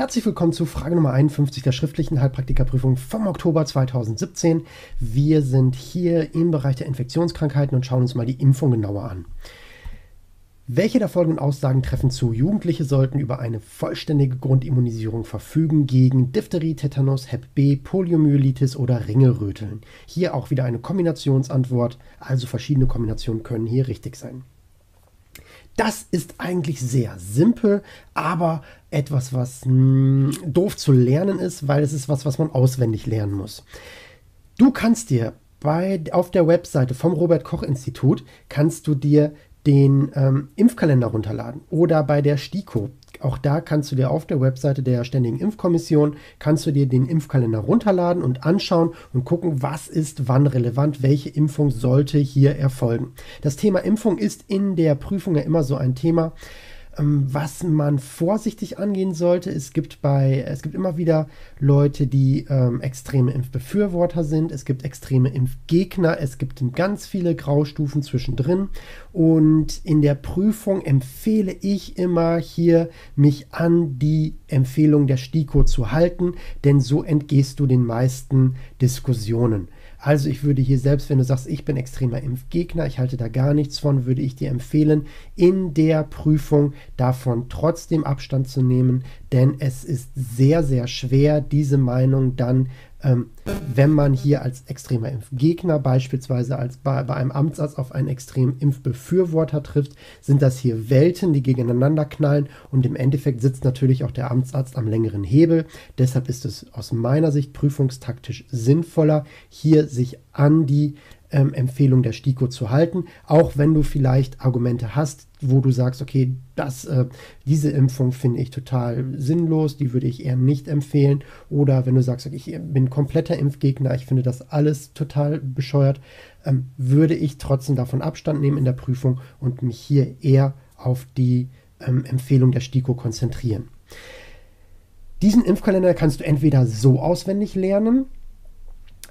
Herzlich willkommen zu Frage Nummer 51 der schriftlichen Heilpraktikerprüfung vom Oktober 2017. Wir sind hier im Bereich der Infektionskrankheiten und schauen uns mal die Impfung genauer an. Welche der folgenden Aussagen treffen zu? Jugendliche sollten über eine vollständige Grundimmunisierung verfügen gegen Diphtherie, Tetanus, Hep B, Poliomyelitis oder Ringelröteln. Hier auch wieder eine Kombinationsantwort, also verschiedene Kombinationen können hier richtig sein. Das ist eigentlich sehr simpel, aber etwas, was mh, hm, doof zu lernen ist, weil es ist was, was man auswendig lernen muss. Du kannst dir bei, auf der Webseite vom Robert Koch Institut kannst du dir den ähm, Impfkalender runterladen oder bei der STIKO. Auch da kannst du dir auf der Webseite der Ständigen Impfkommission, kannst du dir den Impfkalender runterladen und anschauen und gucken, was ist wann relevant, welche Impfung sollte hier erfolgen. Das Thema Impfung ist in der Prüfung ja immer so ein Thema. Ähm, was man vorsichtig angehen sollte, es gibt bei, es gibt immer wieder Leute, die ähm, extreme Impfbefürworter sind, es gibt extreme Impfgegner, es gibt ganz viele Graustufen zwischendrin. Und in der Prüfung empfehle ich immer hier, mich an die Empfehlung der STIKO zu halten, denn so entgehst du den meisten Diskussionen. Also ich würde hier selbst, wenn du sagst, ich bin extremer Impfgegner, ich halte da gar nichts von, würde ich dir empfehlen, in der Prüfung davon trotzdem Abstand zu nehmen, denn es ist sehr, sehr schwer, diese Meinung dann ähm, wenn man hier als extremer Impfgegner beispielsweise als bei, bei, einem Amtsarzt auf einen extremen Impfbefürworter trifft, sind das hier Welten, die gegeneinander knallen und im Endeffekt sitzt natürlich auch der Amtsarzt am längeren Hebel. Deshalb ist es aus meiner Sicht prüfungstaktisch sinnvoller, hier sich an die ähm, Empfehlung der STIKO zu halten, auch wenn du vielleicht Argumente hast, wo du sagst, okay, das, äh, diese Impfung finde ich total sinnlos, die würde ich eher nicht empfehlen. Oder wenn du sagst, okay, ich bin kompletter Impfgegner, ich finde das alles total bescheuert, ähm, würde ich trotzdem davon Abstand nehmen in der Prüfung und mich hier eher auf die ähm, Empfehlung der STIKO konzentrieren. Diesen Impfkalender kannst du entweder so auswendig lernen,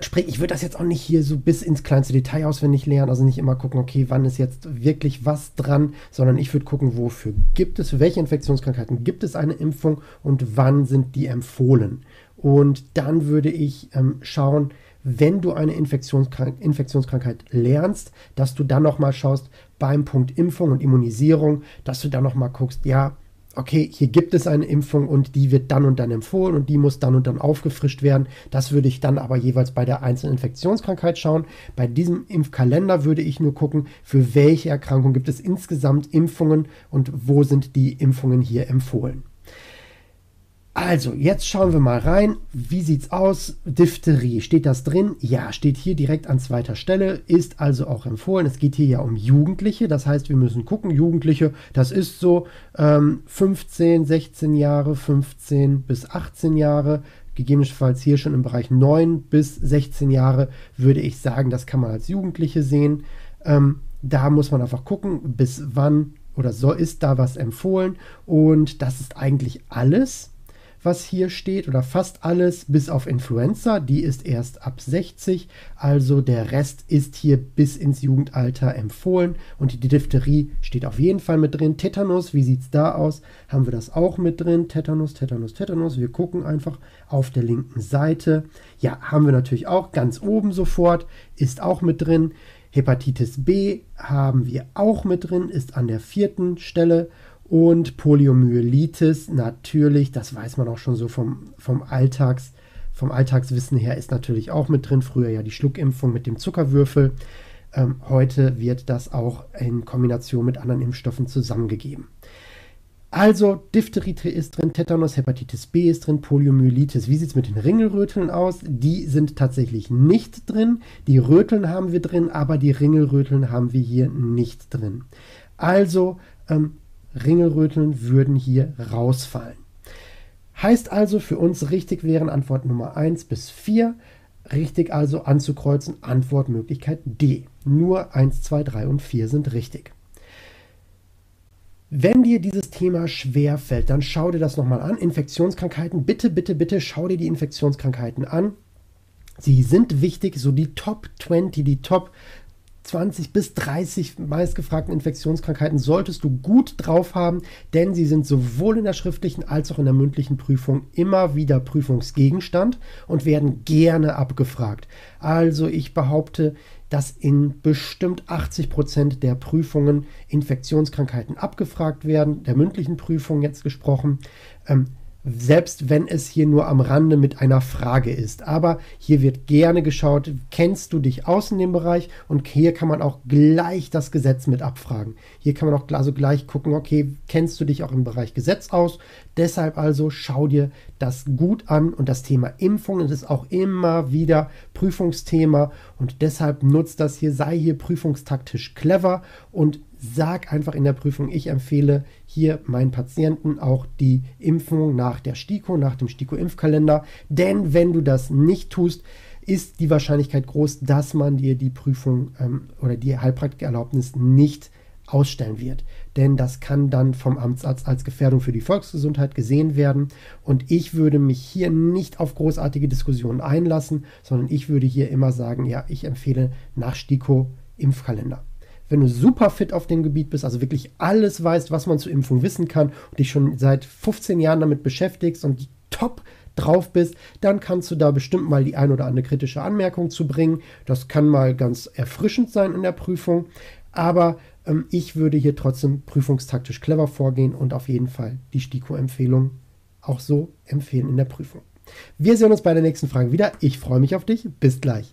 Sprich, ich würde das jetzt auch nicht hier so bis ins kleinste Detail auswendig lernen, also nicht immer gucken, okay, wann ist jetzt wirklich was dran, sondern ich würde gucken, wofür gibt es, für welche Infektionskrankheiten gibt es eine Impfung und wann sind die empfohlen. Und dann würde ich ähm, schauen, wenn du eine Infektionskrank Infektionskrankheit lernst, dass du dann nochmal schaust beim Punkt Impfung und Immunisierung, dass du dann nochmal guckst, ja, okay, hier gibt es eine Impfung und die wird dann und dann empfohlen und die muss dann und dann aufgefrischt werden. Das würde ich dann aber jeweils bei der einzelnen Infektionskrankheit schauen. Bei diesem Impfkalender würde ich nur gucken, für welche Erkrankung gibt es insgesamt Impfungen und wo sind die Impfungen hier empfohlen. Also, jetzt schauen wir mal rein. Wie sieht's aus? Diphtherie. Steht das drin? Ja, steht hier direkt an zweiter Stelle. Ist also auch empfohlen. Es geht hier ja um Jugendliche. Das heißt, wir müssen gucken. Jugendliche, das ist so ähm, 15, 16 Jahre, 15 bis 18 Jahre. Gegebenenfalls hier schon im Bereich 9 bis 16 Jahre würde ich sagen, das kann man als Jugendliche sehen. Ähm, da muss man einfach gucken, bis wann oder so ist da was empfohlen. Und das ist eigentlich alles was hier steht, oder fast alles, bis auf Influenza. Die ist erst ab 60. Also der Rest ist hier bis ins Jugendalter empfohlen. Und die Diphtherie steht auf jeden Fall mit drin. Tetanus, wie sieht es da aus? Haben wir das auch mit drin? Tetanus, Tetanus, Tetanus. Wir gucken einfach auf der linken Seite. Ja, haben wir natürlich auch ganz oben sofort. Ist auch mit drin. Hepatitis B haben wir auch mit drin, ist an der vierten Stelle. Und Poliomyelitis, natürlich, das weiß man auch schon so vom, vom, Alltags, vom Alltagswissen her, ist natürlich auch mit drin. Früher ja die Schluckimpfung mit dem Zuckerwürfel. Ähm, heute wird das auch in Kombination mit anderen Impfstoffen zusammengegeben. Also Diphtherie ist drin, Tetanus, Hepatitis B ist drin, Poliomyelitis. Wie sieht es mit den Ringelröteln aus? Die sind tatsächlich nicht drin. Die Röteln haben wir drin, aber die Ringelröteln haben wir hier nicht drin. Also ähm, Ringelröteln würden hier rausfallen. Heißt also für uns richtig wären Antwort Nummer 1 bis 4. Richtig also anzukreuzen, Antwortmöglichkeit D. Nur 1, 2, 3 und 4 sind richtig. Wenn dir dieses Thema schwer fällt, dann schau dir das nochmal an. Infektionskrankheiten, bitte, bitte, bitte schau dir die Infektionskrankheiten an. Sie sind wichtig, so die Top 20, die Top 20 bis 30 meistgefragten Infektionskrankheiten solltest du gut drauf haben, denn sie sind sowohl in der schriftlichen als auch in der mündlichen Prüfung immer wieder Prüfungsgegenstand und werden gerne abgefragt. Also ich behaupte, dass in bestimmt 80 Prozent der Prüfungen Infektionskrankheiten abgefragt werden, der mündlichen Prüfung jetzt gesprochen. Ähm, selbst wenn es hier nur am Rande mit einer Frage ist. Aber hier wird gerne geschaut, kennst du dich aus in dem Bereich? Und hier kann man auch gleich das Gesetz mit abfragen. Hier kann man auch also gleich gucken, okay, kennst du dich auch im Bereich Gesetz aus? Deshalb also schau dir das gut an und das Thema Impfung ist auch immer wieder Prüfungsthema und deshalb nutzt das hier, sei hier prüfungstaktisch clever und sag einfach in der Prüfung, ich empfehle hier meinen Patienten auch die Impfung nach der STIKO, nach dem STIKO-Impfkalender. Denn wenn du das nicht tust, ist die Wahrscheinlichkeit groß, dass man dir die Prüfung ähm, oder die Heilpraktikererlaubnis nicht ausstellen wird. Denn das kann dann vom Amtsarzt als Gefährdung für die Volksgesundheit gesehen werden. Und ich würde mich hier nicht auf großartige Diskussionen einlassen, sondern ich würde hier immer sagen, ja, ich empfehle nach STIKO Impfkalender wenn du super fit auf dem Gebiet bist, also wirklich alles weißt, was man zur Impfung wissen kann und dich schon seit 15 Jahren damit beschäftigst und top drauf bist, dann kannst du da bestimmt mal die ein oder andere kritische Anmerkung zu bringen. Das kann mal ganz erfrischend sein in der Prüfung, aber ähm, ich würde hier trotzdem prüfungstaktisch clever vorgehen und auf jeden Fall die STIKO-Empfehlung auch so empfehlen in der Prüfung. Wir sehen uns bei der nächsten Frage wieder. Ich freue mich auf dich. Bis gleich.